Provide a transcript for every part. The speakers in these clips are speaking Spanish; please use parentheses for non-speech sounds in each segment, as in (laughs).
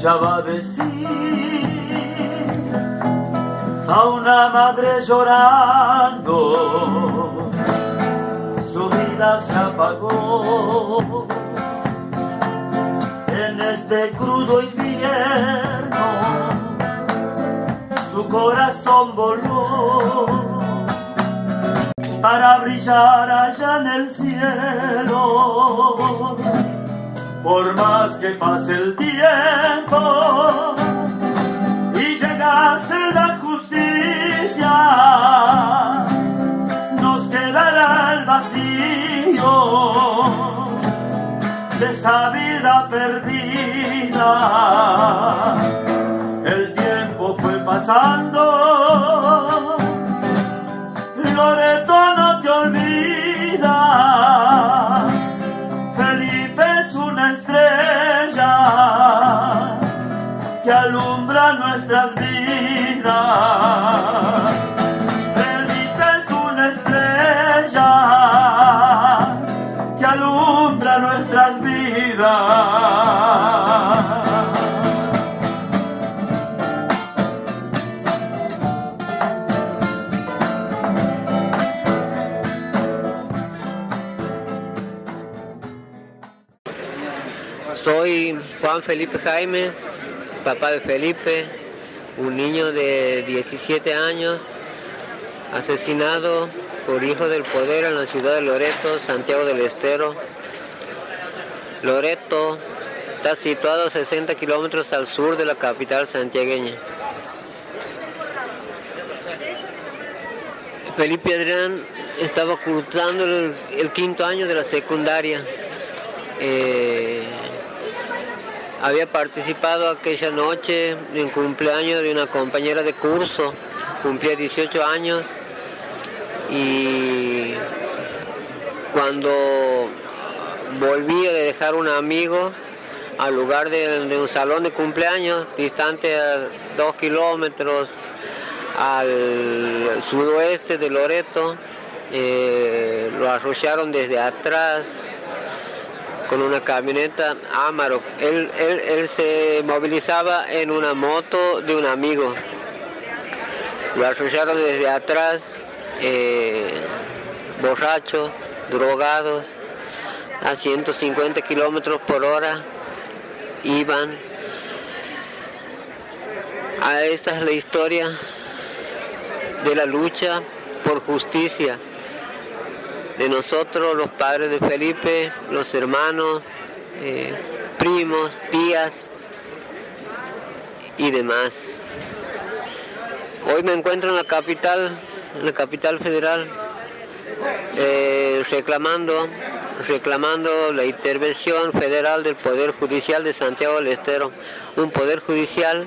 escuchaba decir a una madre llorando, su vida se apagó en este crudo invierno, su corazón voló para brillar allá en el cielo. Por más que pase el tiempo y llegase la justicia, nos quedará el vacío de esa vida perdida. El tiempo fue pasando, Juan Felipe Jaimes, papá de Felipe, un niño de 17 años, asesinado por hijo del poder en la ciudad de Loreto, Santiago del Estero. Loreto está situado a 60 kilómetros al sur de la capital santiagueña. Felipe Adrián estaba cursando el, quinto año de la secundaria. Eh, había participado aquella noche en cumpleaños de una compañera de curso, cumplía 18 años. Y cuando volvía de dejar un amigo al lugar de, de un salón de cumpleaños, distante a dos kilómetros al sudoeste de Loreto, eh, lo arrollaron desde atrás con una camioneta Amaro. Él, él, él se movilizaba en una moto de un amigo. Lo arrollaron desde atrás, eh, borrachos, drogados, a 150 kilómetros por hora iban. A esta es la historia de la lucha por justicia de nosotros, los padres de Felipe, los hermanos, eh, primos, tías y demás. Hoy me encuentro en la capital, en la capital federal, eh, reclamando, reclamando la intervención federal del Poder Judicial de Santiago del Estero, un Poder Judicial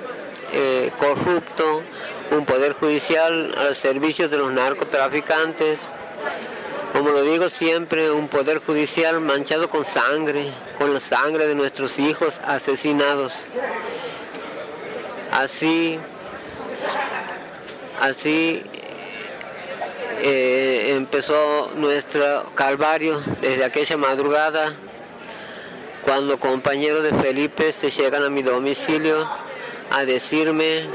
eh, corrupto, un Poder Judicial al servicio de los narcotraficantes, como lo digo siempre, un poder judicial manchado con sangre, con la sangre de nuestros hijos asesinados. Así, así eh, empezó nuestro calvario desde aquella madrugada, cuando compañeros de Felipe se llegan a mi domicilio a decirme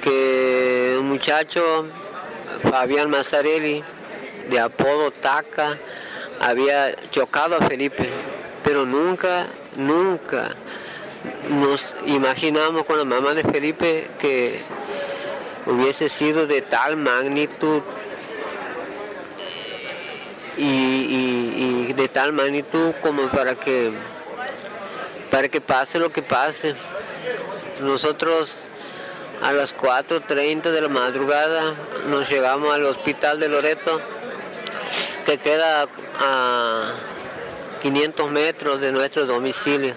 que un muchacho, Fabián Mazzarelli, de apodo Taca, había chocado a Felipe, pero nunca, nunca nos imaginamos con la mamá de Felipe que hubiese sido de tal magnitud y, y- y de tal magnitud como para que para que pase lo que pase. Nosotros a las 4.30 de la madrugada nos llegamos al hospital de Loreto que queda a 500 metros de nuestro domicilio.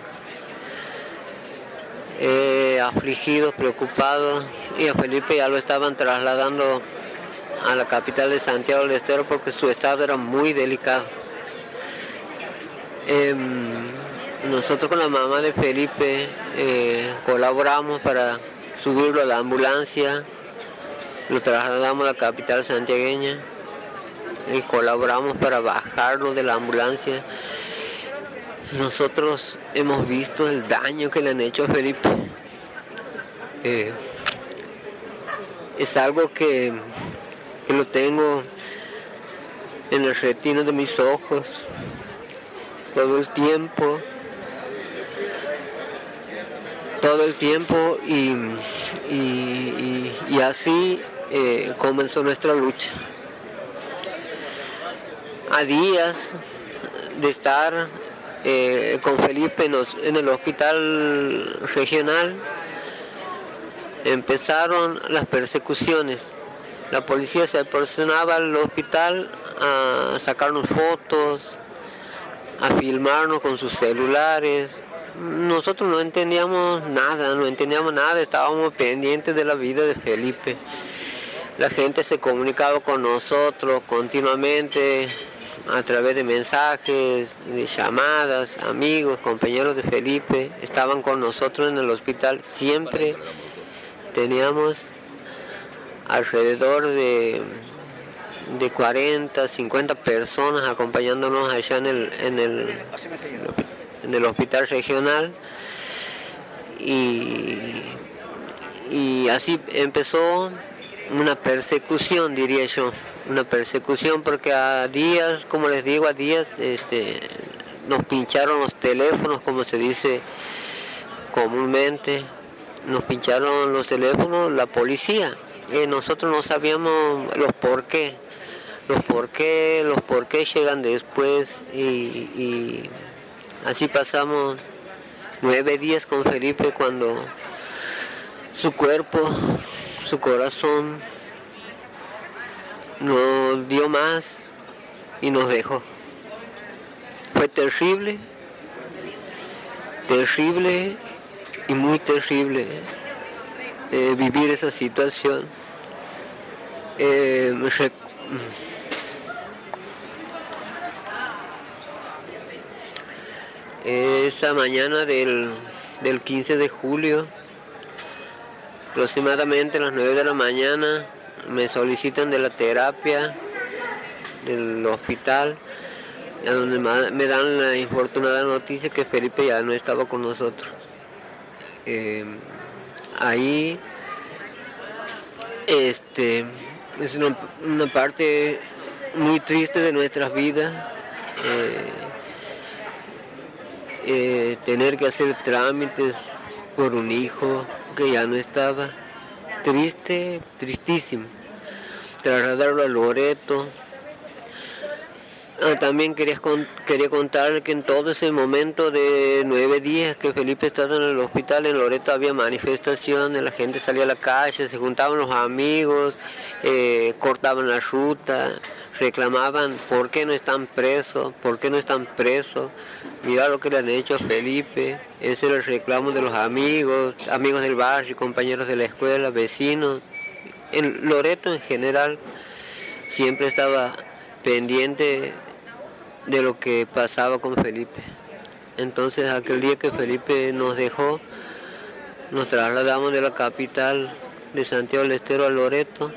Eh, afligidos, preocupados, y a Felipe ya lo estaban trasladando a la capital de Santiago del Estero porque su estado era muy delicado. Em, nosotros con la mamá de Felipe eh, colaboramos para subirlo a la ambulancia lo trasladamos a la capital santiagueña colaboramos para bajarlo de la ambulancia. Nosotros hemos visto el daño que le han hecho a Felipe. Eh, es algo que, que lo tengo en el retino de mis ojos todo el tiempo todo el tiempo y, y, así eh, comenzó nuestra lucha. A días de estar eh, con Felipe en, el hospital regional, empezaron las persecuciones. La policía se aproximaba al hospital a sacarnos fotos, a filmarnos con sus celulares, nosotros no entendíamos nada, no entendíamos nada, estábamos pendientes de la vida de Felipe. La gente se comunicaba con nosotros continuamente a través de mensajes, de llamadas, amigos, compañeros de Felipe, estaban con nosotros en el hospital. Siempre teníamos alrededor de, de 40, 50 personas acompañándonos allá en el, en el en el hospital regional y, y así empezó una persecución, diría yo, una persecución porque a días, como les digo, a días este, nos pincharon los teléfonos, como se dice comúnmente, nos pincharon los teléfonos la policía. y nosotros no sabíamos los por qué, los por qué, los por qué llegan después y Así pasamos nueve días con Felipe cuando su cuerpo, su corazón no dio más y nos dejó. Fue terrible, terrible y muy terrible eh, vivir esa situación. Eh, esa mañana del, 15 de julio, aproximadamente a las 9 de la mañana, me solicitan de la terapia del hospital, a donde me dan la infortunada noticia que Felipe ya no estaba con nosotros. Eh, ahí este, es una, parte muy triste de nuestras vidas. Eh, eh, tener que hacer trámites por un hijo que ya no estaba. Triste, tristísimo. Trasladarlo a Loreto. Ah, también quería, quería contar que en todo ese momento de nueve días que Felipe estaba en el hospital en Loreto había manifestaciones, la gente salía a la calle, se juntaban los amigos, eh, cortaban la ruta, reclamaban por qué no están presos, por qué no están presos. Mira lo que le han hecho a Felipe. Ese era el reclamo de los amigos, amigos del barrio, compañeros de la escuela, vecinos. En Loreto en general siempre estaba pendiente de lo que pasaba con Felipe. Entonces aquel día que Felipe nos dejó, nos trasladamos de la capital de Santiago del Estero a Loreto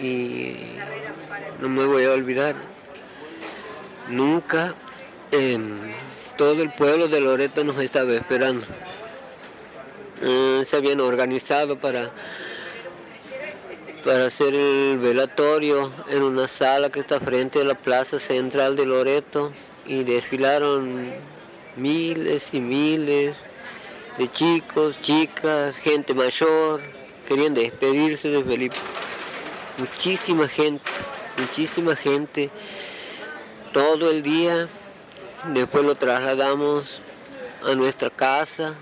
y no me voy a olvidar nunca todo el pueblo de Loreto nos estaba esperando. Eh, se habían organizado para, para hacer el velatorio en una sala que está frente a la plaza central de Loreto y desfilaron miles y miles de chicos, chicas, gente mayor, querían despedirse de Felipe. Muchísima gente, muchísima gente, todo el día Después lo trasladamos a nuestra casa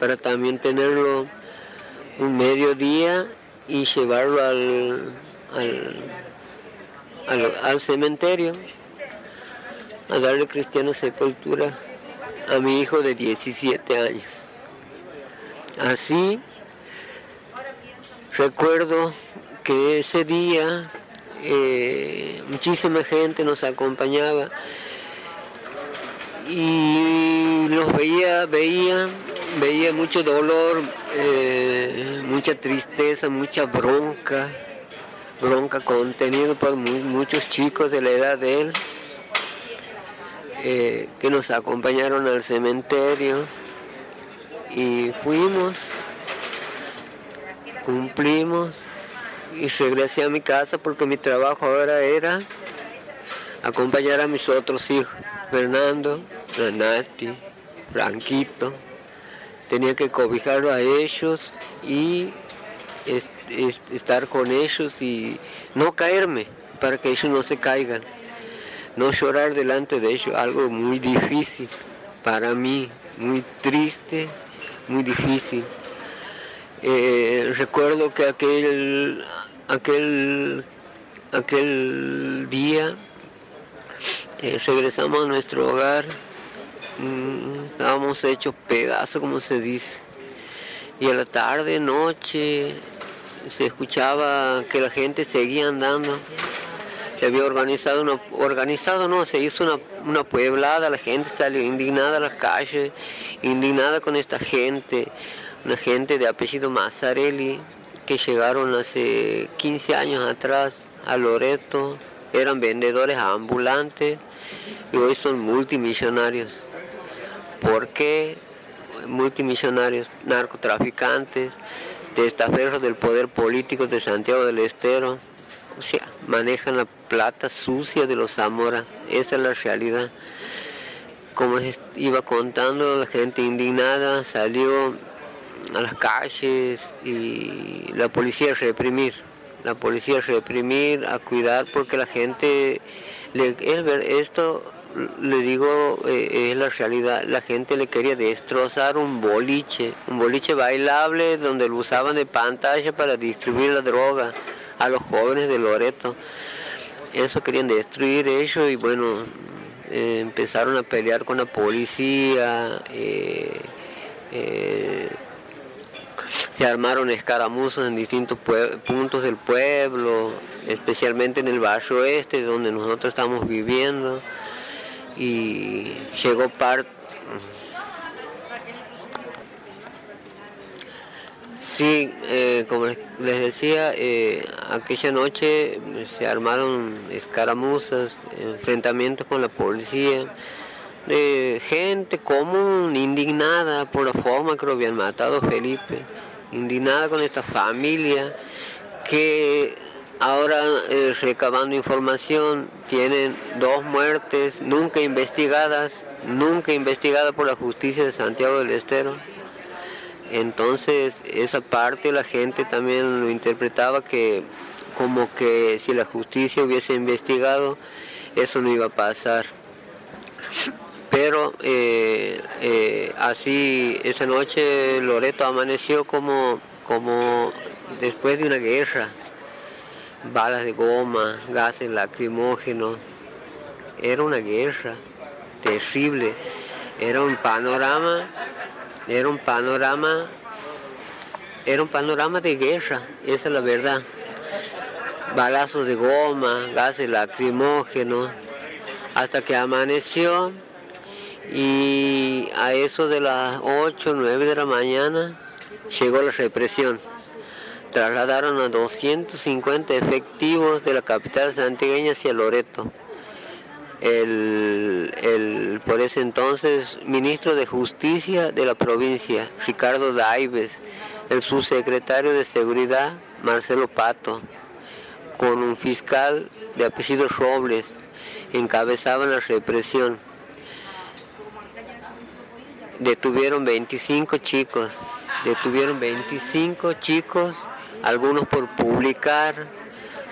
para también tenerlo un mediodía y llevarlo al, al, cementerio a darle cristiana sepultura a mi hijo de 17 años. Así recuerdo que ese día eh, muchísima gente nos acompañaba y los veía, veía veía mucho dolor, eh, mucha tristeza, mucha bronca, bronca contenido por muchos chicos de la edad de él eh, que nos acompañaron al cementerio. Y fuimos, cumplimos y regresé a mi casa porque mi trabajo ahora era acompañar a mis otros hijos, Fernando, Renati, Franquito. Tenía que cobijarlo a ellos y estar con ellos y no caerme para que ellos no se caigan. No llorar delante de ellos, algo muy difícil para mí, muy triste, muy difícil. Eh, recuerdo que aquel, aquel, aquel día eh, regresamos a nuestro hogar, estábamos hechos pedazos, como se dice. Y a la tarde, noche, se escuchaba que la gente seguía andando. Se había organizado, una, organizado no, se hizo una, una pueblada, la gente salió indignada a las calles, indignada con esta gente, una gente de apellido Mazzarelli, que llegaron hace 15 años atrás a Loreto, eran vendedores ambulantes y hoy son multimillonarios. ¿Por qué multimillonarios? Narcotraficantes, testaferros del poder político de Santiago del Estero. O sea, manejan la plata sucia de los Zamora. Esa es la realidad. Como iba contando, la gente indignada salió a las calles y la policía a reprimir. La policía a reprimir, a cuidar, porque la gente esto le digo eh, es la realidad la gente le quería destrozar un boliche un boliche bailable donde lo usaban de pantalla para distribuir la droga a los jóvenes de Loreto. Eso querían destruir ellos y bueno eh, empezaron a pelear con la policía eh, se armaron escaramuzas en distintos puntos del pueblo, especialmente en el barrio este, donde nosotros estamos viviendo, y llegó parte... Sí, eh, como les decía, eh, aquella noche se armaron escaramuzas, enfrentamientos con la policía, gente común, indignada por la forma que lo habían matado Felipe, indignada con esta familia que ahora eh, recabando información tienen dos muertes nunca investigadas, nunca investigadas por la justicia de Santiago del Estero. Entonces esa parte la gente también lo interpretaba que como que si la justicia hubiese investigado eso no iba a pasar pero eh, eh, así esa noche Loreto amaneció como, como después de una guerra, balas de goma, gases lacrimógenos, era una guerra terrible, era un panorama, era un panorama, era un panorama de guerra, esa es la verdad, balazos de goma, gases lacrimógenos, hasta que amaneció y a eso de las 8, 9 de la mañana llegó la represión. Trasladaron a 250 efectivos de la capital santiagueña hacia Loreto. El, por ese entonces ministro de Justicia de la provincia, Ricardo Daives, el subsecretario de Seguridad, Marcelo Pato, con un fiscal de apellido Robles, encabezaban la represión detuvieron 25 chicos, detuvieron 25 chicos, algunos por publicar,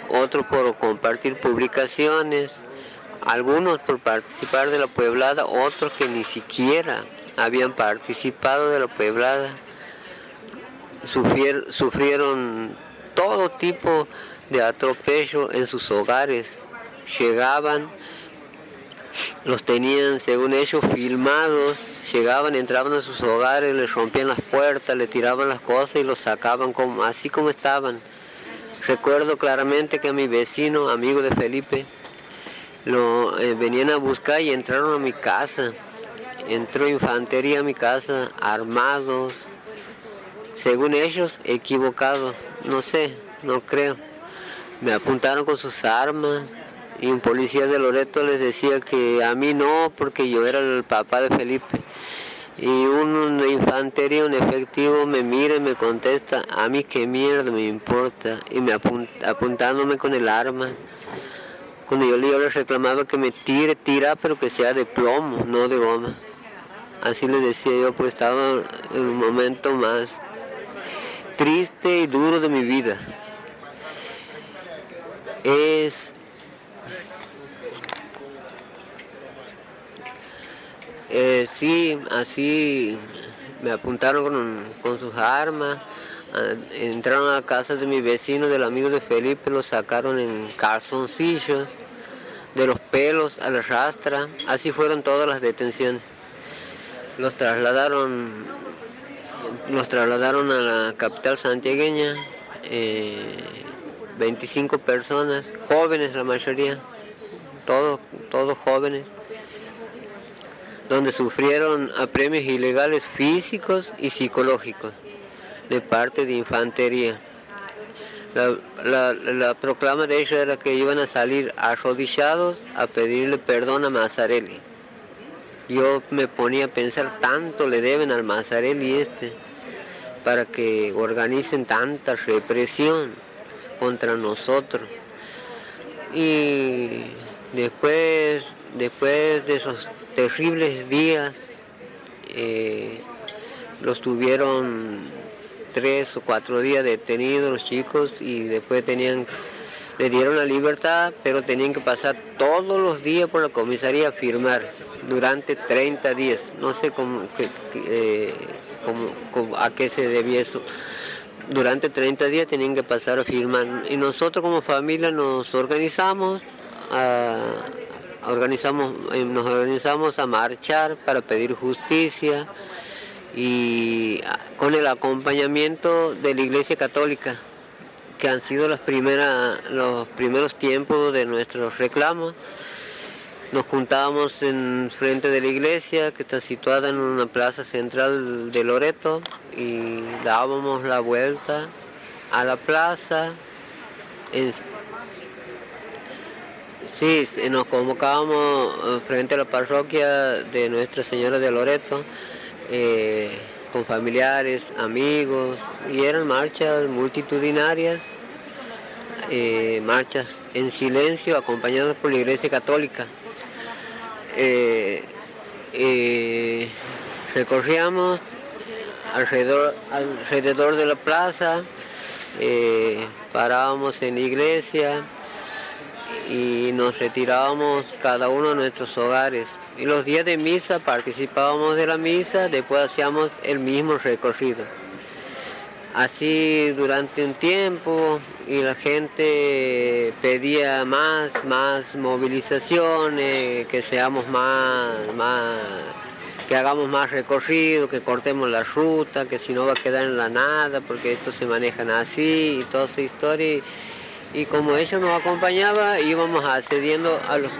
otros por compartir publicaciones, algunos por participar de la pueblada, otros que ni siquiera habían participado de la pueblada, sufrieron todo tipo de atropello en sus hogares, llegaban, los tenían según ellos filmados Llegaban, entraban a sus hogares, les rompían las puertas, le tiraban las cosas y los sacaban como, así como estaban. Recuerdo claramente que a mi vecino, amigo de Felipe, lo eh, venían a buscar y entraron a mi casa. entró infantería a mi casa, armados, según ellos, equivocados, no sé, no creo. Me apuntaron con sus armas y un policía de Loreto les decía que a mí no, porque yo era el papá de Felipe. Y un infantería, un efectivo, me mira y me contesta, a mí qué mierda me importa, y me apuntándome con el arma. Cuando yo, yo le reclamaba que me tire, tira, pero que sea de plomo, no de goma. Así le decía yo, pues estaba en un momento más triste y duro de mi vida. Es Eh, sí, así me apuntaron con, sus armas, ah, entraron a la casa de mi vecino, del amigo de Felipe, lo sacaron en calzoncillos, de los pelos a la rastra, así fueron todas las detenciones. Los trasladaron, los trasladaron a la capital santiagueña, 25 eh, personas, jóvenes la mayoría, todos, todos jóvenes donde sufrieron apremios ilegales físicos y psicológicos de parte de infantería. La, proclama de ellos era que iban a salir arrodillados a pedirle perdón a Mazzarelli. Yo me ponía a pensar, tanto le deben al Mazzarelli este para que organicen tanta represión contra nosotros. Y después, después de esos terribles días. Eh, los tuvieron tres o cuatro días detenidos los chicos y después tenían, le dieron la libertad, pero tenían que pasar todos los días por la comisaría a firmar durante 30 días. No sé cómo, eh, a qué se debía eso. Durante 30 días tenían que pasar a firmar. Y nosotros como familia nos organizamos a, organizamos, eh, nos organizamos a marchar para pedir justicia y con el acompañamiento de la Iglesia Católica, que han sido las primeras, los primeros tiempos de nuestros reclamos. Nos juntábamos en frente de la iglesia, que está situada en una plaza central de Loreto, y dábamos la vuelta a la plaza Sí, nos convocábamos eh, frente a la parroquia de Nuestra Señora de Loreto, eh, con familiares, amigos, y eran marchas multitudinarias, eh, marchas en silencio acompañadas por la Iglesia Católica. recorríamos alrededor, alrededor de la plaza, parábamos en la iglesia, y nos retirábamos cada uno a nuestros hogares. Y los días de misa participábamos de la misa, después hacíamos el mismo recorrido. Así durante un tiempo y la gente pedía más, más movilizaciones, que seamos más, más, que hagamos más recorrido, que cortemos la ruta, que si no va a quedar en la nada, porque esto se manejan así y toda esa historia y como eso nos acompañaba íbamos accediendo a los...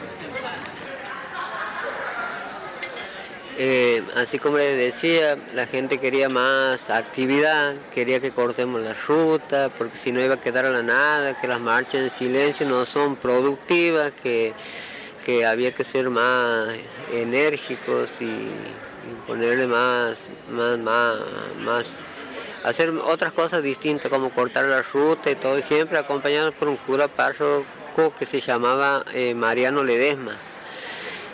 Eh, así como les decía, la gente quería más actividad, quería que cortemos la ruta, porque si no iba a quedar a la nada, que las marchas en silencio no son productivas, que, había que ser más enérgicos y ponerle más, más, más, más hacer otras cosas distintas como cortar la ruta y todo, siempre acompañado por un cura párroco que se llamaba eh, Mariano Ledesma.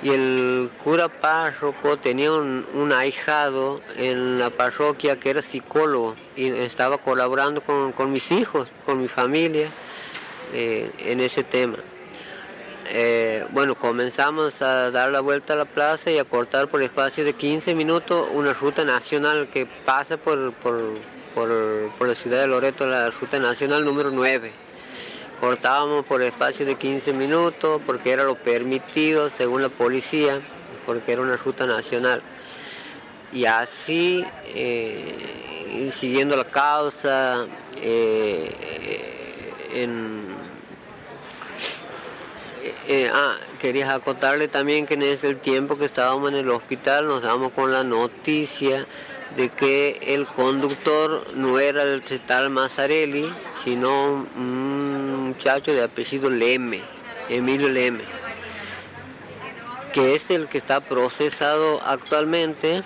Y el cura párroco tenía un, ahijado en la parroquia que era psicólogo y estaba colaborando con, mis hijos, con mi familia eh, en ese tema. Eh, bueno, comenzamos a dar la vuelta a la plaza y a cortar por espacio de 15 minutos una ruta nacional que pasa por, la ciudad de Loreto, la ruta nacional número 9. Cortábamos por espacio de 15 minutos porque era lo permitido según la policía, porque era una ruta nacional. Y así, eh, siguiendo la causa, eh, Eh, eh, ah, quería acotarle también que en ese tiempo que estábamos en el hospital nos damos con la noticia de que el conductor no era el tal Mazzarelli, sino un muchacho de apellido Leme, Emilio Leme, que es el que está procesado actualmente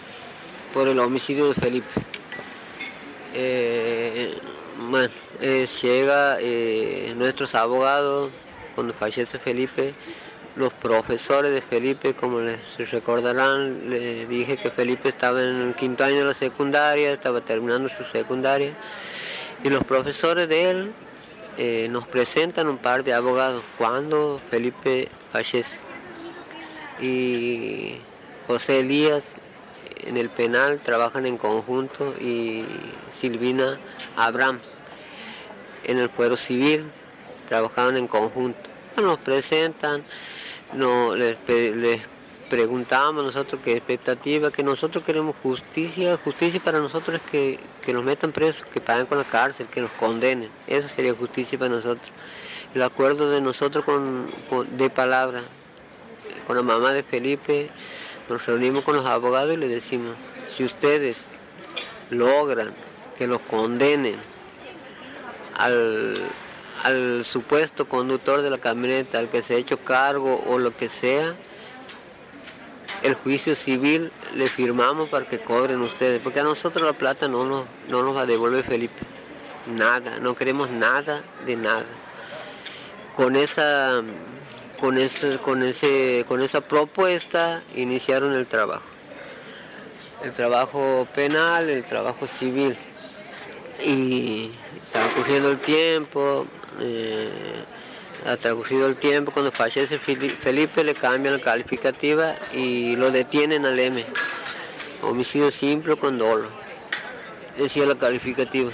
por el homicidio de Felipe. Eh, bueno, llega nuestros abogados cuando fallece Felipe, los profesores de Felipe, como les recordarán, les dije que Felipe estaba en el quinto año de la secundaria, estaba terminando su secundaria, y los profesores de él eh, nos presentan un par de abogados cuando Felipe fallece. Y José Elías en el penal trabajan en conjunto y Silvina Abraham en el fuero civil trabajaban en conjunto nos presentan, no, les, preguntamos nosotros qué expectativa, que nosotros queremos justicia, justicia para nosotros es que, nos metan presos, que paguen con la cárcel, que nos condenen, eso sería justicia para nosotros. El acuerdo de nosotros con, de palabra, con la mamá de Felipe, nos reunimos con los abogados y le decimos, si ustedes logran que los condenen al, al supuesto conductor de la camioneta, al que se ha hecho cargo o lo que sea, el juicio civil le firmamos para que cobren ustedes, porque a nosotros la plata no nos, no nos va a devolver Felipe. Nada, no queremos nada de nada. Con esa, con ese, con ese, con esa propuesta iniciaron el trabajo. El trabajo penal, el trabajo civil. Y estaba corriendo el tiempo, eh, ha traducido el tiempo, cuando fallece Felipe le cambian la calificativa y lo detienen al M. Homicidio simple con dolo. Decía la calificativa.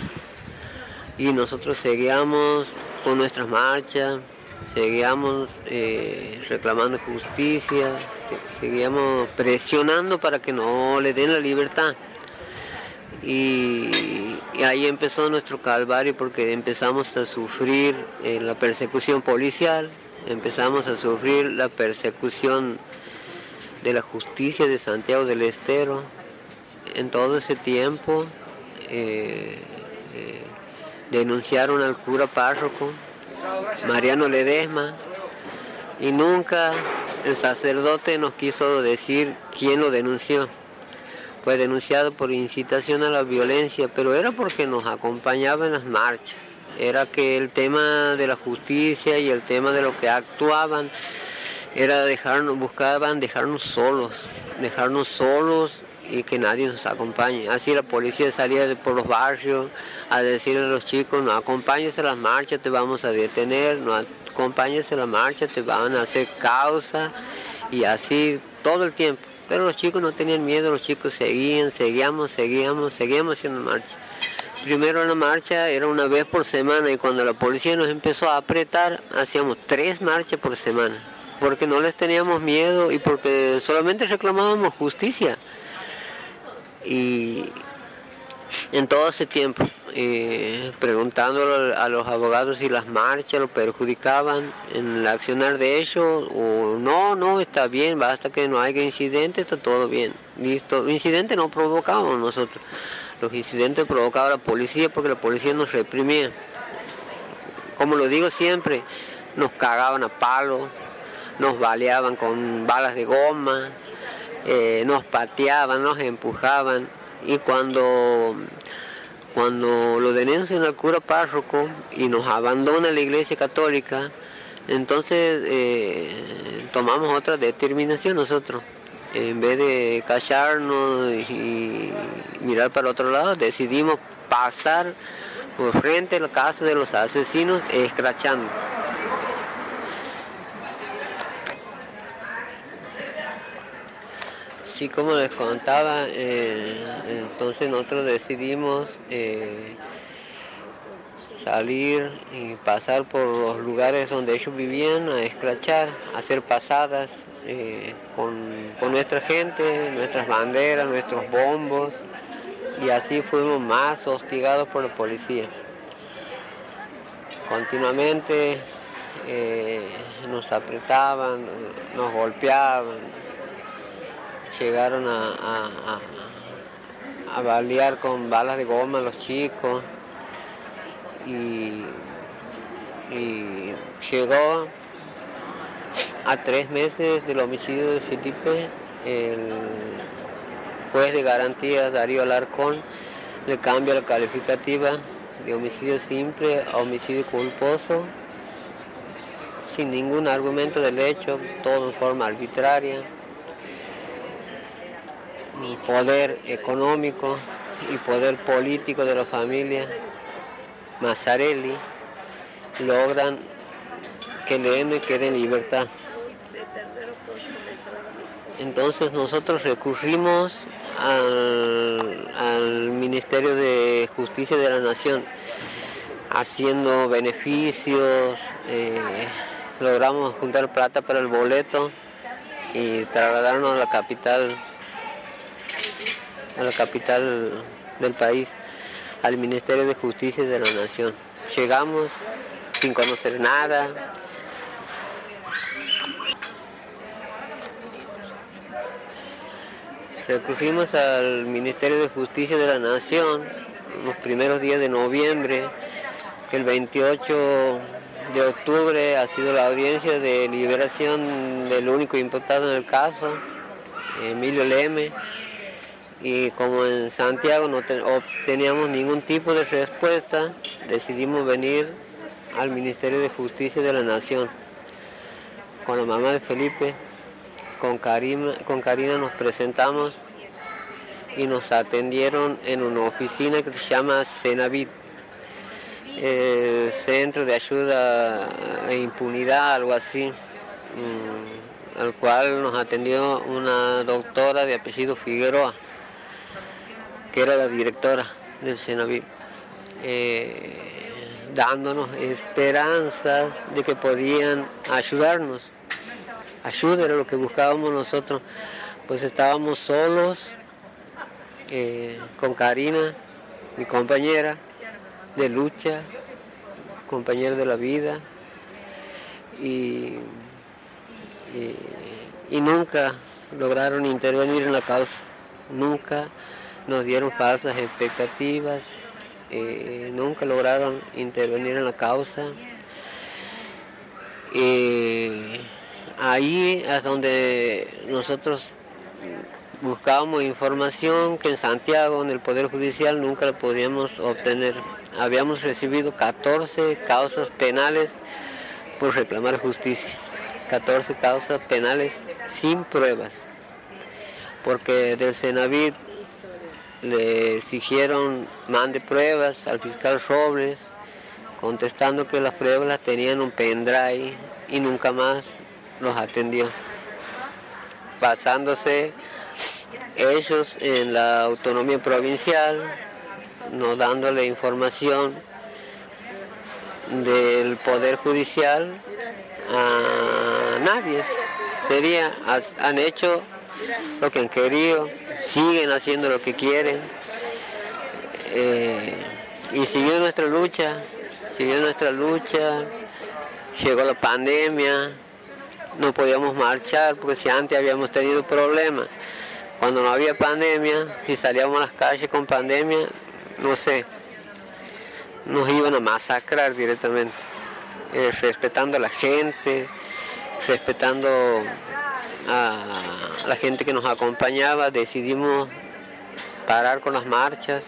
Y nosotros seguíamos con nuestras marchas, seguíamos eh, reclamando justicia, seguíamos presionando para que no le den la libertad. Y, ahí empezó nuestro calvario porque empezamos a sufrir eh, la persecución policial, empezamos a sufrir la persecución de la justicia de Santiago del Estero. En todo ese tiempo eh, eh, denunciaron al cura párroco, Mariano Ledesma, y nunca el sacerdote nos quiso decir quién lo denunció fue denunciado por incitación a la violencia, pero era porque nos acompañaba en las marchas. Era que el tema de la justicia y el tema de lo que actuaban era dejarnos, buscaban dejarnos solos, dejarnos solos y que nadie nos acompañe. Así la policía salía por los barrios a decirle a los chicos, no acompañes a las marchas, te vamos a detener, no acompañes a la marcha, te van a hacer causa y así todo el tiempo. Pero los chicos no tenían miedo, los chicos seguían, seguíamos, seguíamos, seguíamos haciendo marcha. Primero la marcha era una vez por semana y cuando la policía nos empezó a apretar, hacíamos tres marchas por semana, porque no les teníamos miedo y porque solamente reclamábamos justicia. Y en todo ese tiempo, eh, preguntando a los abogados si las marchas lo perjudicaban en el accionar de ellos, o no, no, está bien, basta que no haya incidentes, está todo bien. Listo, incidentes no provocamos nosotros, los incidentes provocaba la policía porque la policía nos reprimía. Como lo digo siempre, nos cagaban a palos, nos baleaban con balas de goma, eh, nos pateaban, nos empujaban y cuando cuando lo denuncian al cura párroco y nos abandona la iglesia católica, entonces eh, tomamos otra determinación nosotros. En vez de callarnos y mirar para otro lado, decidimos pasar por frente a la casa de los asesinos escrachando. Sí, como les contaba, eh, entonces nosotros decidimos eh, salir y pasar por los lugares donde ellos vivían a escrachar, a hacer pasadas eh, con, nuestra gente, nuestras banderas, nuestros bombos, y así fuimos más hostigados por la policía. Continuamente nos apretaban, nos golpeaban, llegaron a, a, a, balear con balas de goma a los chicos y, y llegó a tres meses del homicidio de Felipe el juez de garantía Darío Alarcón le cambia la calificativa de homicidio simple a homicidio culposo sin ningún argumento del hecho, todo en forma arbitraria. Poder económico y poder político de la familia Mazzarelli logran que M quede en libertad. Entonces nosotros recurrimos al, al, Ministerio de Justicia de la Nación haciendo beneficios, eh, logramos juntar plata para el boleto y trasladarnos a la capital, a la capital del país, al Ministerio de Justicia de la Nación. Llegamos sin conocer nada. Recurrimos al Ministerio de Justicia de la Nación los primeros días de noviembre, el 28 de octubre ha sido la audiencia de liberación del único imputado en el caso, Emilio Leme, y como en Santiago no teníamos ningún tipo de respuesta, decidimos venir al Ministerio de Justicia de la Nación. Con la mamá de Felipe, con Karina, con Karina nos presentamos y nos atendieron en una oficina que se llama Senavit eh, centro de ayuda e impunidad, algo así, mm, al cual nos atendió una doctora de apellido Figueroa, que era la directora del Senaví, eh, dándonos esperanzas de que podían ayudarnos. Ayuda era lo que buscábamos nosotros, pues estábamos solos eh, con Karina, mi compañera, de lucha, compañeros de la vida y, y, nunca lograron intervenir en la causa, nunca nos dieron falsas expectativas, eh, nunca lograron intervenir en la causa. y ahí es donde nosotros buscábamos información que en Santiago, en el Poder Judicial, nunca la podíamos obtener habíamos recibido 14 causas penales por reclamar justicia. 14 causas penales sin pruebas. Porque del Senavir le exigieron mande pruebas al fiscal Robles, contestando que las pruebas las tenían un pendrive y nunca más los atendió. Basándose ellos en la autonomía provincial, no dándole información del Poder Judicial a nadie. Sería, han hecho lo que han querido, siguen haciendo lo que quieren. Eh, y siguió nuestra lucha, siguió nuestra lucha, llegó la pandemia, no podíamos marchar porque si antes habíamos tenido problemas, cuando no había pandemia, si salíamos a las calles con pandemia, no sé, nos iban a masacrar directamente, eh, respetando a la gente, respetando a la gente que nos acompañaba, decidimos parar con las marchas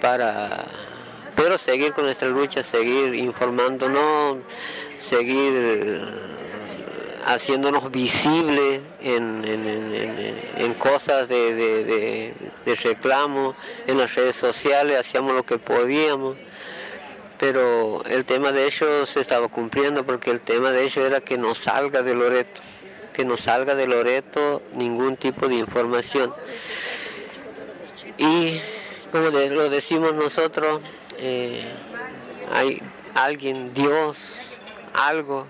para pero seguir con nuestra lucha, seguir informándonos, seguir haciéndonos visibles en, cosas de, reclamo, en las redes sociales, hacíamos lo que podíamos, pero el tema de ellos se estaba cumpliendo porque el tema de ellos era que no salga de Loreto, que no salga de Loreto ningún tipo de información. Y como lo decimos nosotros, eh, hay alguien, Dios, algo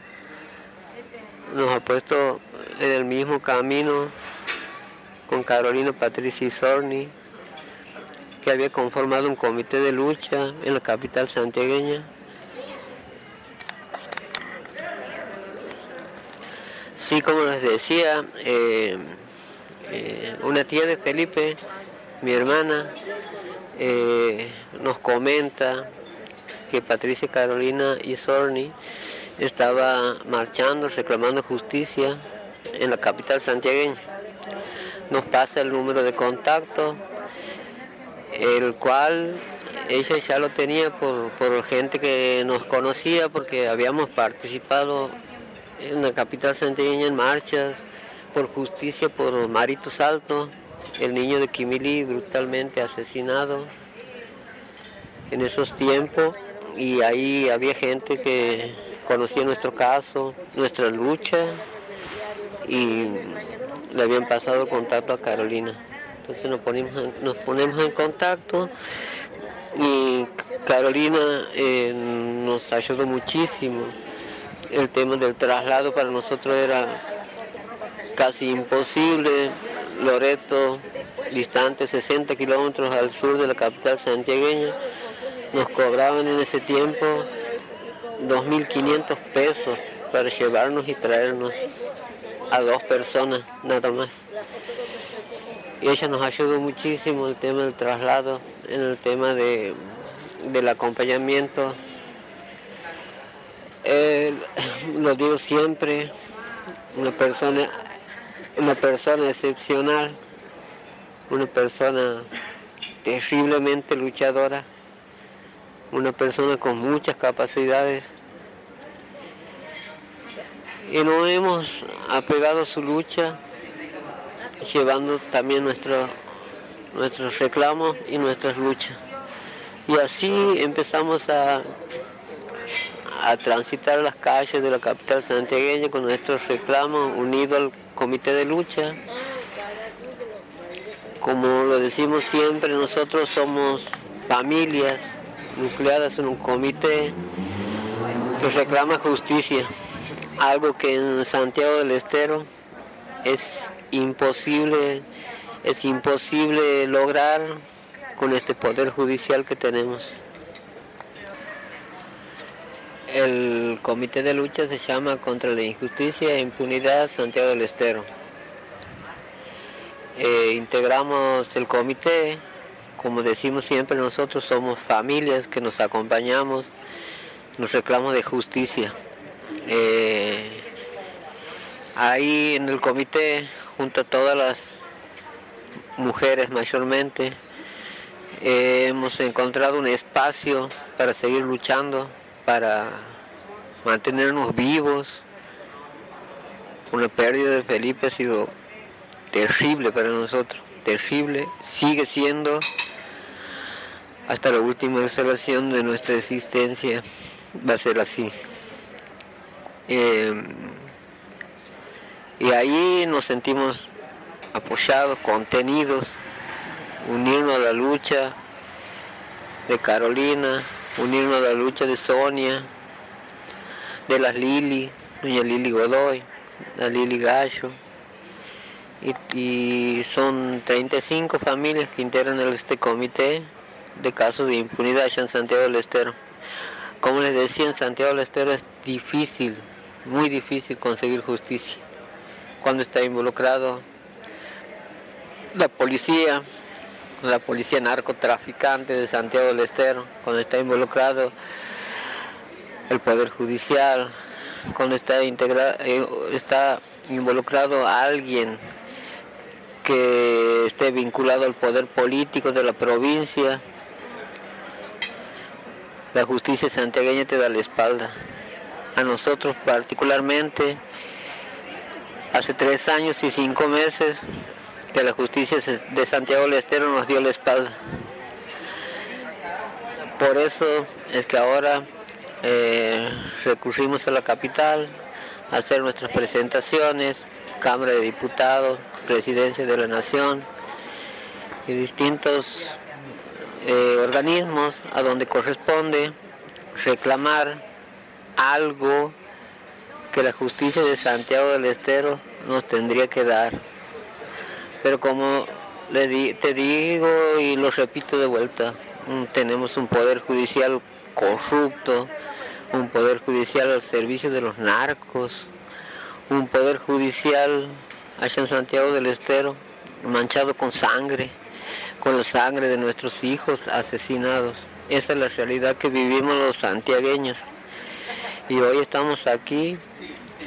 nos ha puesto en el mismo camino con Carolina Patricia Sorni, que había conformado un comité de lucha en la capital santiagueña Así como les decía, eh, eh, una tía de Felipe, mi hermana, eh, nos comenta que Patricia Carolina Isorni estaba marchando, reclamando justicia en la capital santiagueña. Nos pasa el número de contacto, el cual ella ya lo tenía por, por gente que nos conocía porque habíamos participado en la capital santiagueña en marchas por justicia por Marito Salto, el niño de Quimili brutalmente asesinado en esos tiempos y ahí había gente que conocía nuestro caso, nuestra lucha y le habían pasado el contacto a Carolina. Entonces nos ponemos en, nos ponemos en contacto y Carolina eh, nos ayudó muchísimo. El tema del traslado para nosotros era casi imposible. Loreto, distante 60 kilómetros al sur de la capital santiagueña, nos cobraban en ese tiempo 2.500 pesos para llevarnos y traernos a dos personas nada más. Y ella nos ayudó muchísimo en el tema del traslado, en el tema de, del acompañamiento. Lo digo siempre, una persona, una persona excepcional, una persona terriblemente luchadora, una persona con muchas capacidades. Y nos hemos apegado a su lucha llevando también nuestro, nuestros reclamos y nuestras luchas. Y así empezamos a, a transitar las calles de la capital santiagueña con nuestros reclamos unidos al comité de lucha. Como lo decimos siempre, nosotros somos familias nucleadas en un comité que reclama justicia, algo que en Santiago del Estero es imposible, es imposible lograr con este poder judicial que tenemos. El comité de lucha se llama Contra la Injusticia e Impunidad Santiago del Estero. Eh, integramos el comité, como decimos siempre nosotros somos familias que nos acompañamos, nos reclamos de justicia. Eh, ahí en el comité junto a todas las mujeres mayormente. Eh, hemos encontrado un espacio para seguir luchando, para mantenernos vivos. Una pérdida de Felipe ha sido terrible para nosotros, terrible, sigue siendo hasta la última exhalación de nuestra existencia, va a ser así. Eh, y ahí nos sentimos apoyados, contenidos, unirnos a la lucha de Carolina, unirnos a la lucha de Sonia, de las Lili, doña Lili Godoy, la Lili Gallo. Y, son 35 familias que integran este comité de casos de impunidad allá en Santiago del Estero. Como les decía, en Santiago del Estero es difícil, muy difícil conseguir justicia cuando está involucrado la policía, la policía narcotraficante de Santiago del Estero, cuando está involucrado el Poder Judicial, cuando eh, está involucrado alguien que esté vinculado al poder político de la provincia, la justicia santiagueña te da la espalda. A nosotros particularmente, hace tres años y cinco meses que la justicia de Santiago del Estero nos dio la espalda. Por eso es que ahora eh, recurrimos a la capital a hacer nuestras presentaciones, Cámara de Diputados, Presidencia de la Nación y distintos eh, organismos a donde corresponde reclamar algo que la justicia de Santiago del Estero nos tendría que dar. Pero como te digo y lo repito de vuelta, mm, tenemos un poder judicial corrupto, un poder judicial al servicio de los narcos, un poder judicial allá en Santiago del Estero, manchado con sangre, con la sangre de nuestros hijos asesinados. Esa es la realidad que vivimos los santiagueños. Y hoy estamos aquí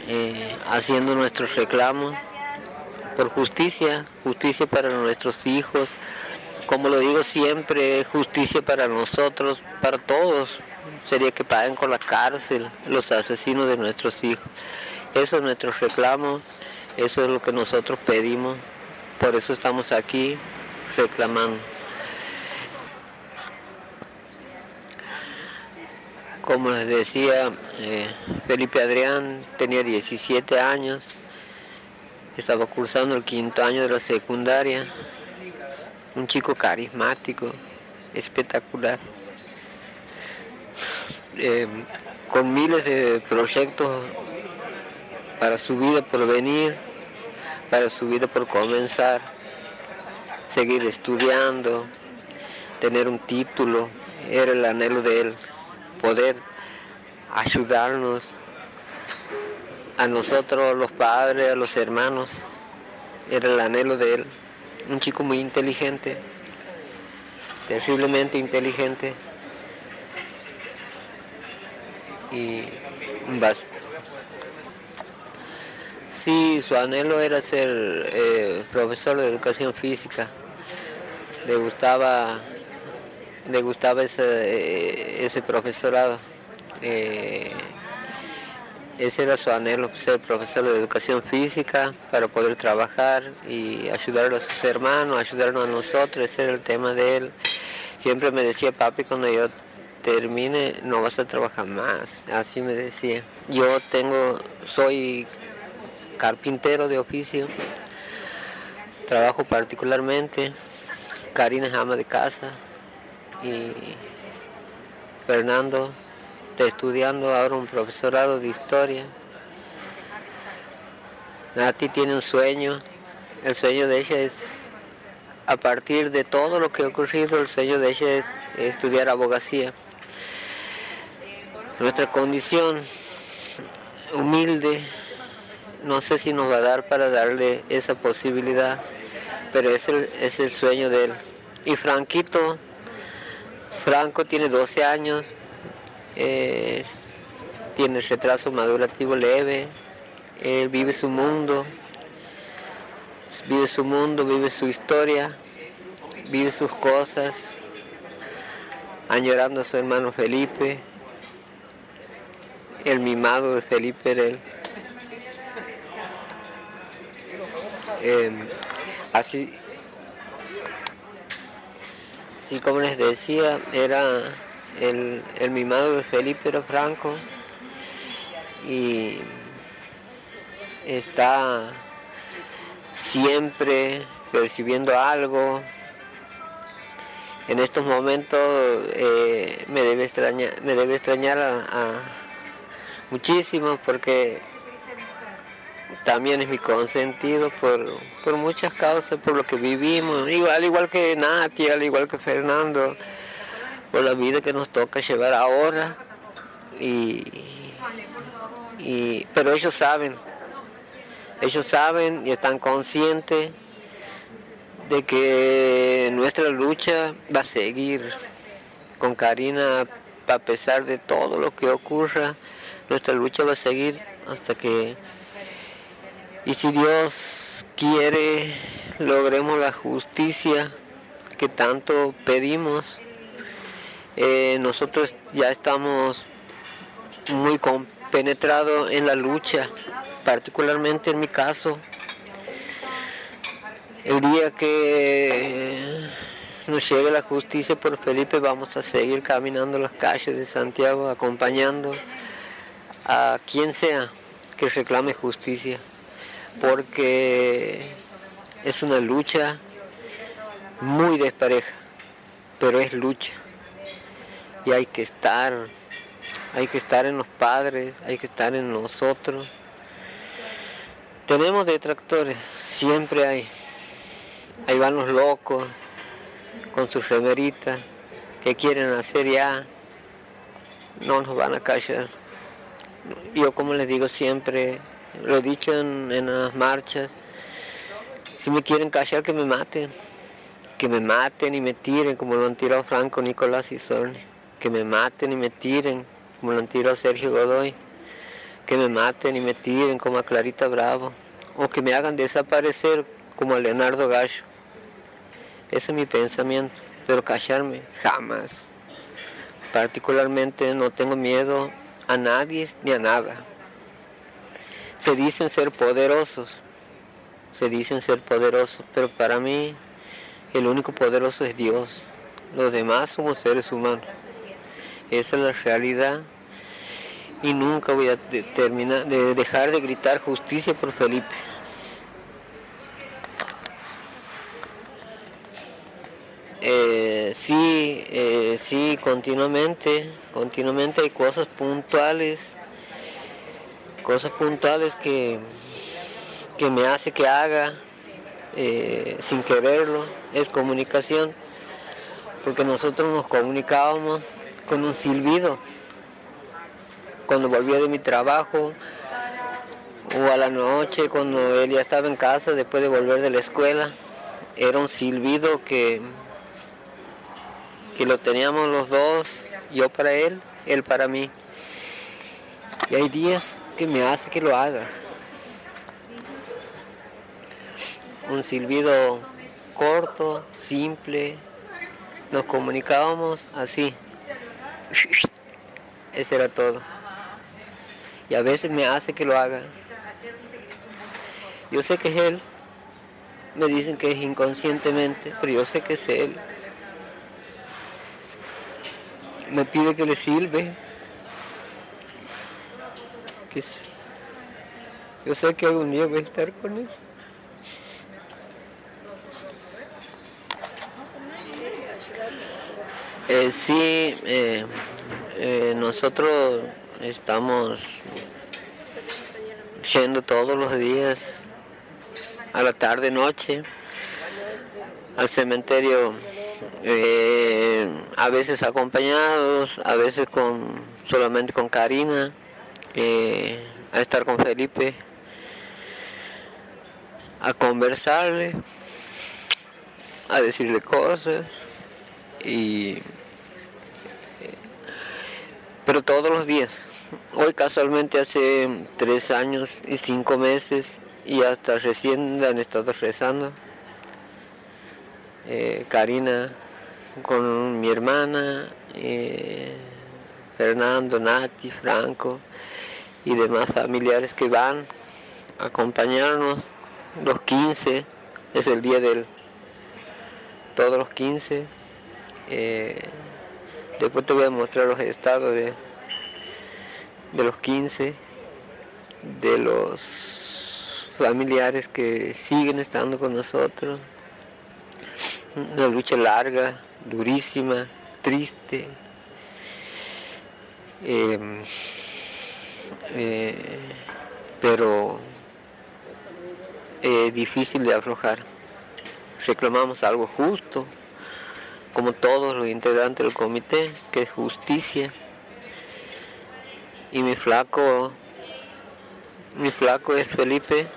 eh, haciendo nuestros reclamos por justicia, justicia para nuestros hijos, como lo digo siempre, justicia para nosotros, para todos. Sería que paguen con la cárcel los asesinos de nuestros hijos. Eso es nuestro reclamo, eso es lo que nosotros pedimos, por eso estamos aquí reclamando. Como les decía, eh, Felipe Adrián tenía 17 años, estaba cursando el quinto año de la secundaria, un chico carismático, espectacular, eh, con miles de proyectos para su vida por venir, para su vida por comenzar, seguir estudiando, tener un título, era el anhelo de él, poder ayudarnos a nosotros los padres, a los hermanos, era el anhelo de él un chico muy inteligente, terriblemente inteligente y Sí, su anhelo era ser eh, profesor de educación física. Le gustaba, le gustaba ese, eh, ese profesorado. Eh, ese era su anhelo, ser profesor de educación física para poder trabajar y ayudar a sus hermanos, ayudarnos a nosotros, ese era el tema de él. Siempre me decía, papi, cuando yo termine no vas a trabajar más, así me decía. Yo tengo, soy carpintero de oficio, trabajo particularmente, Karina es ama de casa y Fernando estudiando ahora un profesorado de historia. Nati tiene un sueño, el sueño de ella es, a partir de todo lo que ha ocurrido, el sueño de ella es estudiar abogacía. Nuestra condición humilde, no sé si nos va a dar para darle esa posibilidad, pero es el, es el sueño de él. Y Franquito, Franco tiene 12 años, eh, tiene retraso madurativo leve, él vive su mundo, vive su mundo, vive su historia, vive sus cosas, añorando a su hermano Felipe, el mimado de Felipe era él. Em, así, así como les decía, era el, el mimado de Felipe Franco y está siempre percibiendo algo. En estos momentos eh, me debe extrañar, me debe extrañar a, muchísimo porque también es mi consentido por, por muchas causas, por lo que vivimos, igual, al igual que Nati, al igual que Fernando por la vida que nos toca llevar ahora. Y, pero ellos saben, ellos saben y están conscientes de que nuestra lucha va a seguir con Karina a pesar de todo lo que ocurra, nuestra lucha va a seguir hasta que, y si Dios quiere, logremos la justicia que tanto pedimos eh, nosotros ya estamos muy compenetrados en la lucha, particularmente en mi caso. El día que nos llegue la justicia por Felipe vamos a seguir caminando las calles de Santiago acompañando a quien sea que reclame justicia, porque es una lucha muy despareja, pero es lucha y hay que estar, hay que estar en los padres, hay que estar en nosotros. Tenemos detractores, siempre hay. Ahí van los locos con sus remeritas que quieren hacer ya, no nos van a callar. Yo como les digo siempre, lo he dicho en, las marchas, si me quieren callar que me maten, que me maten y me tiren como lo han tirado Franco, Nicolás y Sorne, que me maten y me tiren como lo han tirado Sergio Godoy, que me maten y me tiren como a Clarita Bravo, o que me hagan desaparecer como a Leonardo Gallo. Ese es mi pensamiento, pero callarme jamás. Particularmente no tengo miedo a nadie ni a nada. Se dicen ser poderosos, se dicen ser poderosos, pero para mí el único poderoso es Dios. Los demás somos seres humanos. Esa es la realidad. Y nunca voy a terminar de dejar de gritar justicia por Felipe. Eh, sí, eh, sí, continuamente, continuamente hay cosas puntuales, cosas puntuales que, que me hace que haga eh, sin quererlo, es comunicación, porque nosotros nos comunicábamos con un silbido. Cuando volvía de mi trabajo, o a la noche, cuando él ya estaba en casa, después de volver de la escuela, era un silbido que que lo teníamos los dos, yo para él, él para mí. Y hay días que me hace que lo haga. Un silbido corto, simple, nos comunicábamos así. (laughs) Ese era todo. Y a veces me hace que lo haga. Yo sé que es él. Me dicen que es inconscientemente, pero yo sé que es él me pide que le sirve. Yo sé que algún día voy a estar con él. Eh, sí, eh, eh, nosotros estamos yendo todos los días a la tarde noche al cementerio. Eh, a veces acompañados, a veces con solamente con Karina, eh, a estar con Felipe, a conversarle, a decirle cosas y pero todos los días. Hoy casualmente hace tres años y cinco meses y hasta recién han estado rezando. Karina con mi hermana, eh, Fernando, Nati, Franco y demás familiares que van a acompañarnos los 15, es el día del todos los 15. Eh, después te voy a mostrar los estados de, de los 15, de los familiares que siguen estando con nosotros. Una lucha larga, durísima, triste, em, eh, pero eh, difícil de aflojar. Reclamamos algo justo, como todos los integrantes del comité, que es justicia. Y mi flaco, mi flaco es Felipe,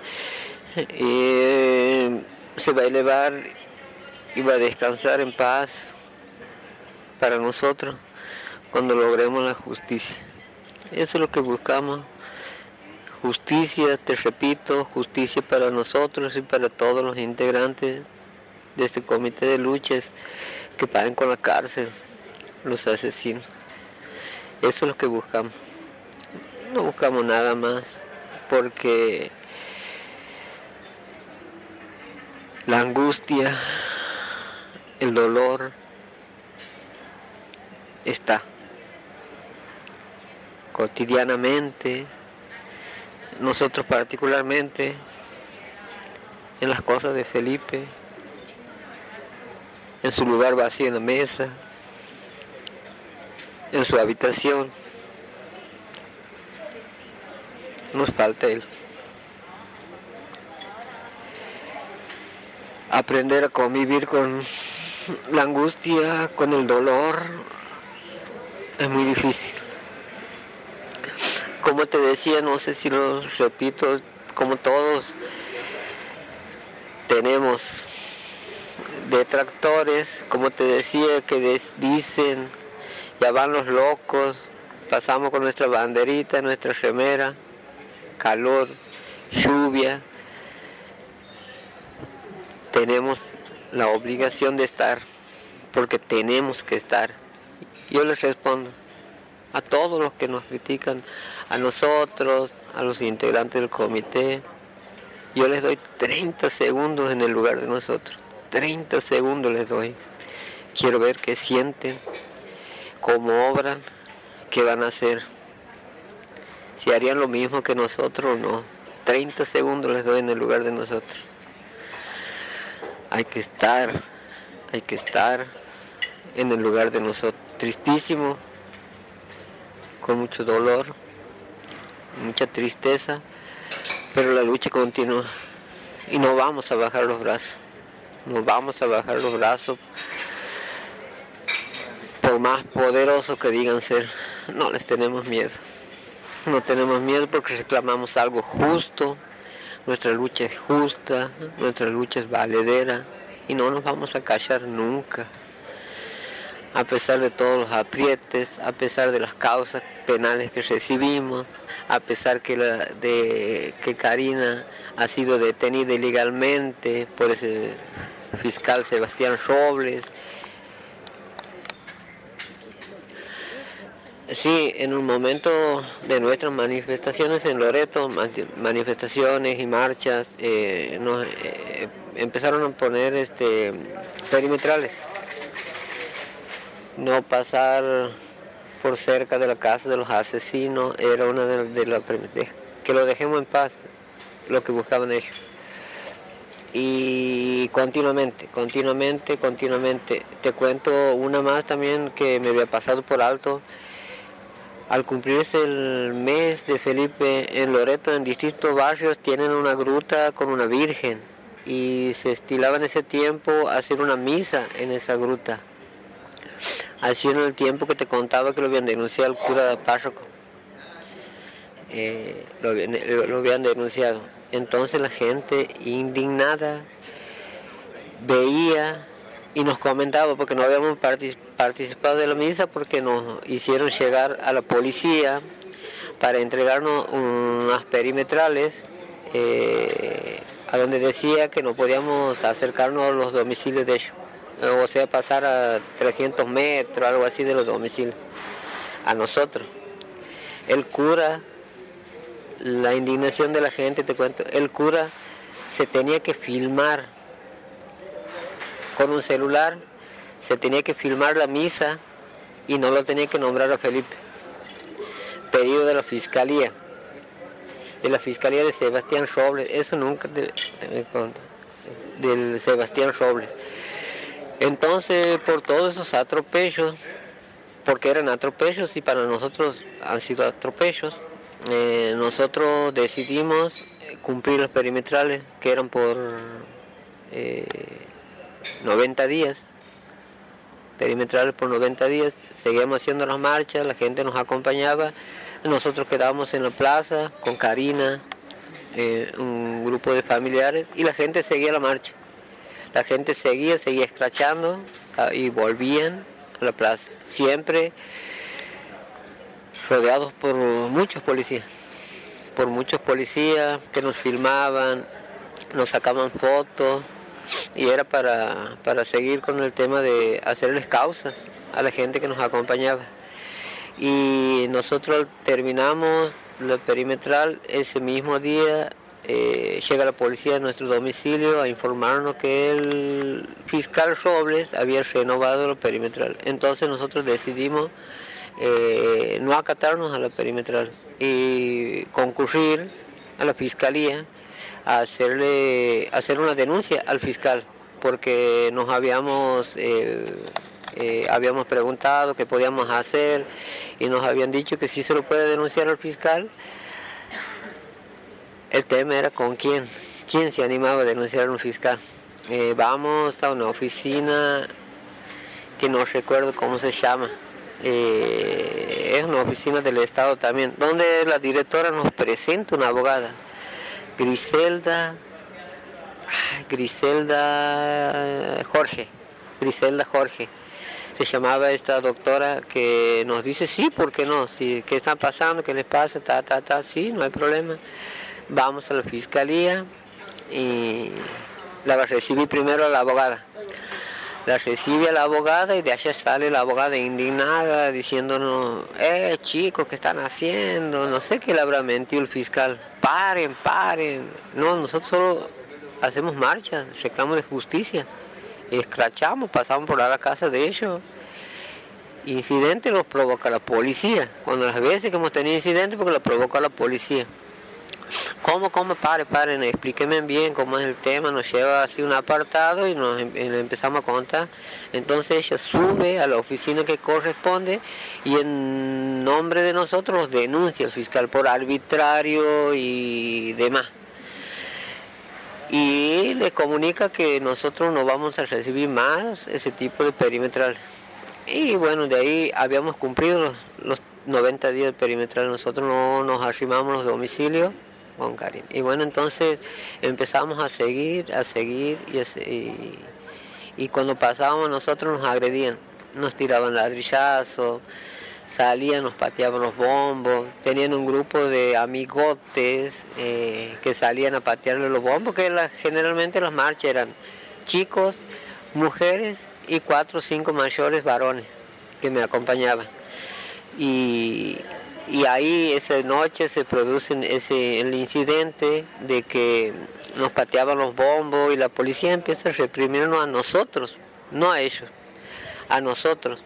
eh, se va a elevar y va a descansar en paz para nosotros cuando logremos la justicia. Eso es lo que buscamos. Justicia, te repito, justicia para nosotros y para todos los integrantes de este comité de luchas que paguen con la cárcel los asesinos. Eso es lo que buscamos. No buscamos nada más porque la angustia, el dolor, está cotidianamente, nosotros particularmente, en las cosas de Felipe, en su lugar vacío en la mesa, en su habitación. Nos falta él. Aprender a convivir con la angustia, con el dolor, es muy difícil. como te decía, no sé si lo repito, como todos tenemos detractores, como te decía, que dicen, ya van los locos, pasamos con nuestra banderita, nuestra remera, calor, lluvia, tenemos la obligación de estar, porque tenemos que estar. Yo les respondo a todos los que nos critican, a nosotros, a los integrantes del comité, yo les doy 30 segundos en el lugar de nosotros. 30 segundos les doy. Quiero ver qué sienten, cómo obran, qué van a hacer. Si harían lo mismo que nosotros o no. 30 segundos les doy en el lugar de nosotros. Hay que estar, hay que estar en el lugar de nosotros. Tristísimo, con mucho dolor, mucha tristeza, pero la lucha continúa y no vamos a bajar los brazos, no vamos a bajar los brazos. Por más poderosos que digan ser, no les tenemos miedo, no tenemos miedo porque reclamamos algo justo, nuestra lucha es justa, nuestra lucha es valedera y no nos vamos a callar nunca. A pesar de todos los aprietes, a pesar de las causas penales que recibimos, a pesar que de que Karina ha sido detenida ilegalmente por ese fiscal Sebastián Robles. Sí, en un momento de nuestras manifestaciones en Loreto, manifestaciones y marchas, eh, eh, empezaron a poner este perimetrales no pasar por cerca de la casa de los asesinos era una de, las que lo dejemos en paz lo que buscaban ellos y continuamente continuamente continuamente te cuento una más también que me había pasado por alto al cumplirse el mes de Felipe en Loreto en distintos barrios tienen una gruta con una virgen y se estilaba en ese tiempo hacer una misa en esa gruta Así en el tiempo que te contaba que lo habían denunciado al cura de párroco. Eh, lo, habían denunciado. Entonces la gente indignada veía y nos comentaba porque no habíamos participado de la misa porque nos hicieron llegar a la policía para entregarnos unas perimetrales eh, a donde decía que no podíamos acercarnos a los domicilios de ellos o sea, pasar a 300 metros, algo así de los domicilios, a nosotros. El cura, la indignación de la gente, te cuento, el cura se tenía que filmar con un celular, se tenía que filmar la misa y no lo tenía que nombrar a Felipe. Pedido de la fiscalía, de la fiscalía de Sebastián Robles, eso nunca te, del Sebastián Robles. Entonces, por todos esos atropellos, porque eran atropellos y para nosotros han sido atropellos, eh, nosotros decidimos cumplir los perimetrales que eran por 90 eh, días, perimetrales por 90 días, seguíamos haciendo las marchas, la gente nos acompañaba, nosotros quedábamos en la plaza con Karina, eh, un grupo de familiares y la gente seguía la marcha. La gente seguía, seguía escrachando ah, y volvían a la plaza. Siempre rodeados por muchos policías, por muchos policías que nos filmaban, nos sacaban fotos y era para, para seguir con el tema de hacerles causas a la gente que nos acompañaba. Y nosotros terminamos la perimetral ese mismo día eh, llega la policía a nuestro domicilio a informarnos que el fiscal Robles había renovado la perimetral. Entonces nosotros decidimos eh, no acatarnos a la perimetral y concurrir a la fiscalía a hacerle hacer una denuncia al fiscal porque nos habíamos eh, habíamos preguntado qué podíamos hacer y nos habían dicho que sí se lo puede denunciar al fiscal el tema era con quién, quién se animaba a denunciar a un fiscal. Eh, vamos a una oficina que no recuerdo cómo se llama, eh, es una oficina del Estado también, donde la directora nos presenta una abogada, Griselda, Griselda Jorge, Griselda Jorge. Se llamaba esta doctora que nos dice, sí, ¿por qué no? Si, ¿Qué está pasando? ¿Qué les pasa? Ta, ta, ta, sí, no hay problema. Vamos a la fiscalía y la va a recibir primero a la abogada la recibe la abogada y de allá sale la abogada indignada diciéndonos, eh chicos, ¿qué están haciendo? No sé qué le habrá mentido el fiscal. Paren, paren. No, nosotros solo hacemos marcha, reclamos de justicia. Escrachamos, pasamos por la casa de ellos. Incidente los provoca la policía. Cuando las veces que hemos tenido incidentes porque lo provoca la policía. ¿Cómo, cómo? Pare, paren, explíquenme bien cómo es el tema. Nos lleva así un apartado y nos em, le empezamos a contar. Entonces ella sube a la oficina que corresponde y en nombre de nosotros denuncia al fiscal por arbitrario y demás. Y le comunica que nosotros no vamos a recibir más ese tipo de perimetral. Y bueno, de ahí habíamos cumplido los, los 90 días de perimetral. Nosotros no nos arrimamos los domicilios con Karin. Y bueno, entonces empezamos a seguir, a seguir y, cuando pasábamos nosotros nos agredían, nos tiraban ladrillazos, salían, nos pateaban los bombos, tenían un grupo de amigotes eh, que salían a patearle los bombos, que generalmente las marchas eran chicos, mujeres y cuatro o cinco mayores varones que me acompañaban. Y, y ahí esa noche se produce ese, el incidente de que nos pateaban los bombos y la policía empieza a reprimirnos a nosotros, no a ellos, a nosotros.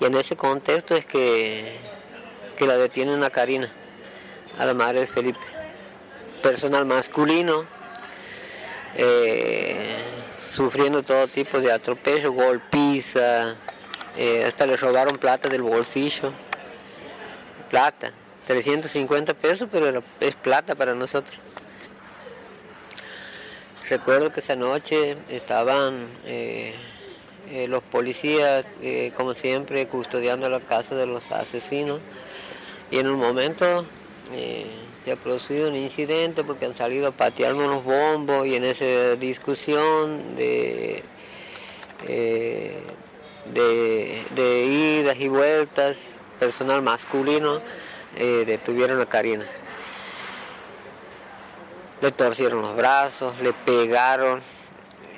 Y en ese contexto es que, que la detienen a Karina, a la madre de Felipe. Personal masculino, eh, sufriendo todo tipo de atropello, golpiza, eh, hasta le robaron plata del bolsillo plata, 350 pesos, pero es plata para nosotros. Recuerdo que esa noche estaban eh, eh, los policías, eh, como siempre, custodiando la casa de los asesinos y en un momento se ha producido un incidente porque han salido a patearnos los bombos y en esa discusión de, de, de idas y vueltas personal masculino eh, detuvieron a Karina. Le torcieron los brazos, le pegaron,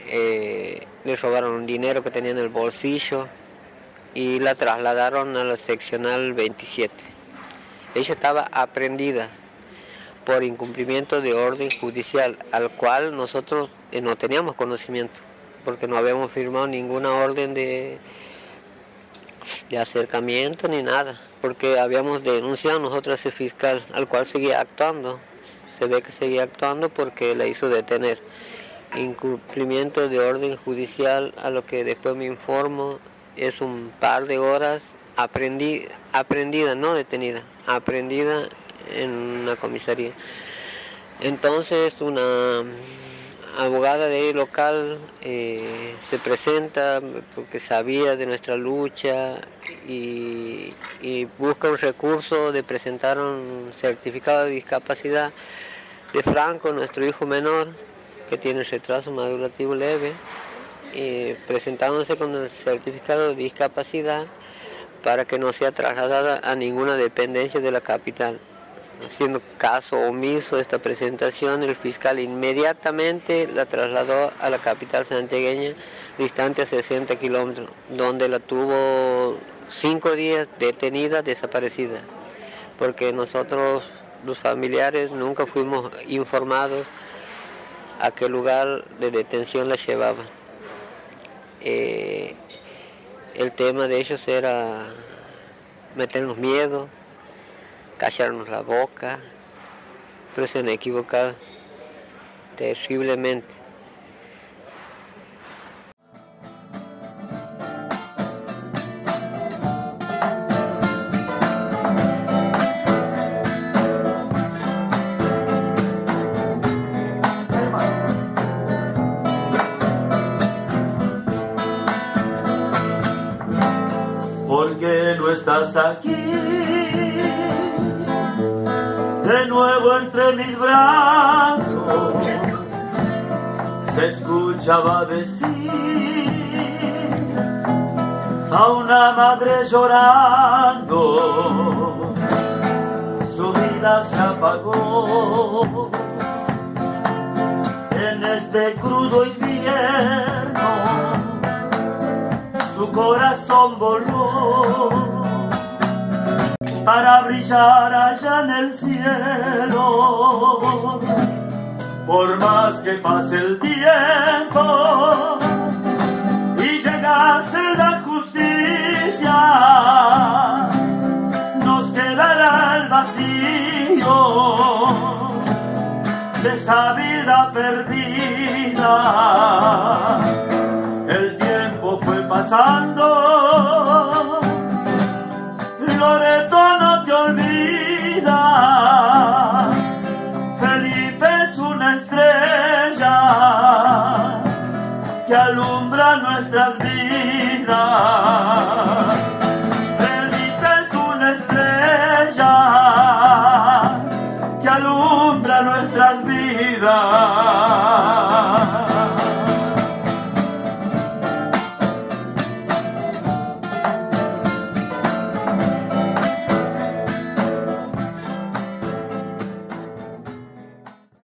eh, le robaron un dinero que tenía en el bolsillo y la trasladaron a la seccional 27. Ella estaba aprendida por incumplimiento de orden judicial, al cual nosotros eh, no teníamos conocimiento, porque no habíamos firmado ninguna orden de, de acercamiento ni nada, porque habíamos denunciado nosotros a fiscal, al cual seguía actuando. Se ve que seguía actuando porque la hizo detener. Incumplimiento de orden judicial, a lo que después me informo, es un par de horas aprendí, aprendida, no detenida, aprendida en una comisaría. Entonces una abogada de ahí local eh, se presenta porque sabía de nuestra lucha y, busca un recurso de presentar un certificado de discapacidad de Franco, nuestro hijo menor, que tiene retraso madurativo leve, presentándose con el certificado de discapacidad para que no sea trasladada a ninguna dependencia de la capital. Haciendo caso omiso a esta presentación, el fiscal inmediatamente la trasladó a la capital santiagueña, distante a 60 kilómetros, donde la tuvo cinco días detenida, desaparecida, porque nosotros, los familiares, nunca fuimos informados a qué lugar de detención la llevaban. Eh, el tema de ellos era meternos miedo, callarnos la boca, pero se han equivocado terriblemente. Porque estás aquí, se escuchaba decir a una madre llorando, su vida se apagó. En este crudo invierno, su corazón voló para brillar allá en el cielo. Por más que pase el tiempo y llegase la justicia, nos quedará el vacío de esa vida perdida. El tiempo fue pasando,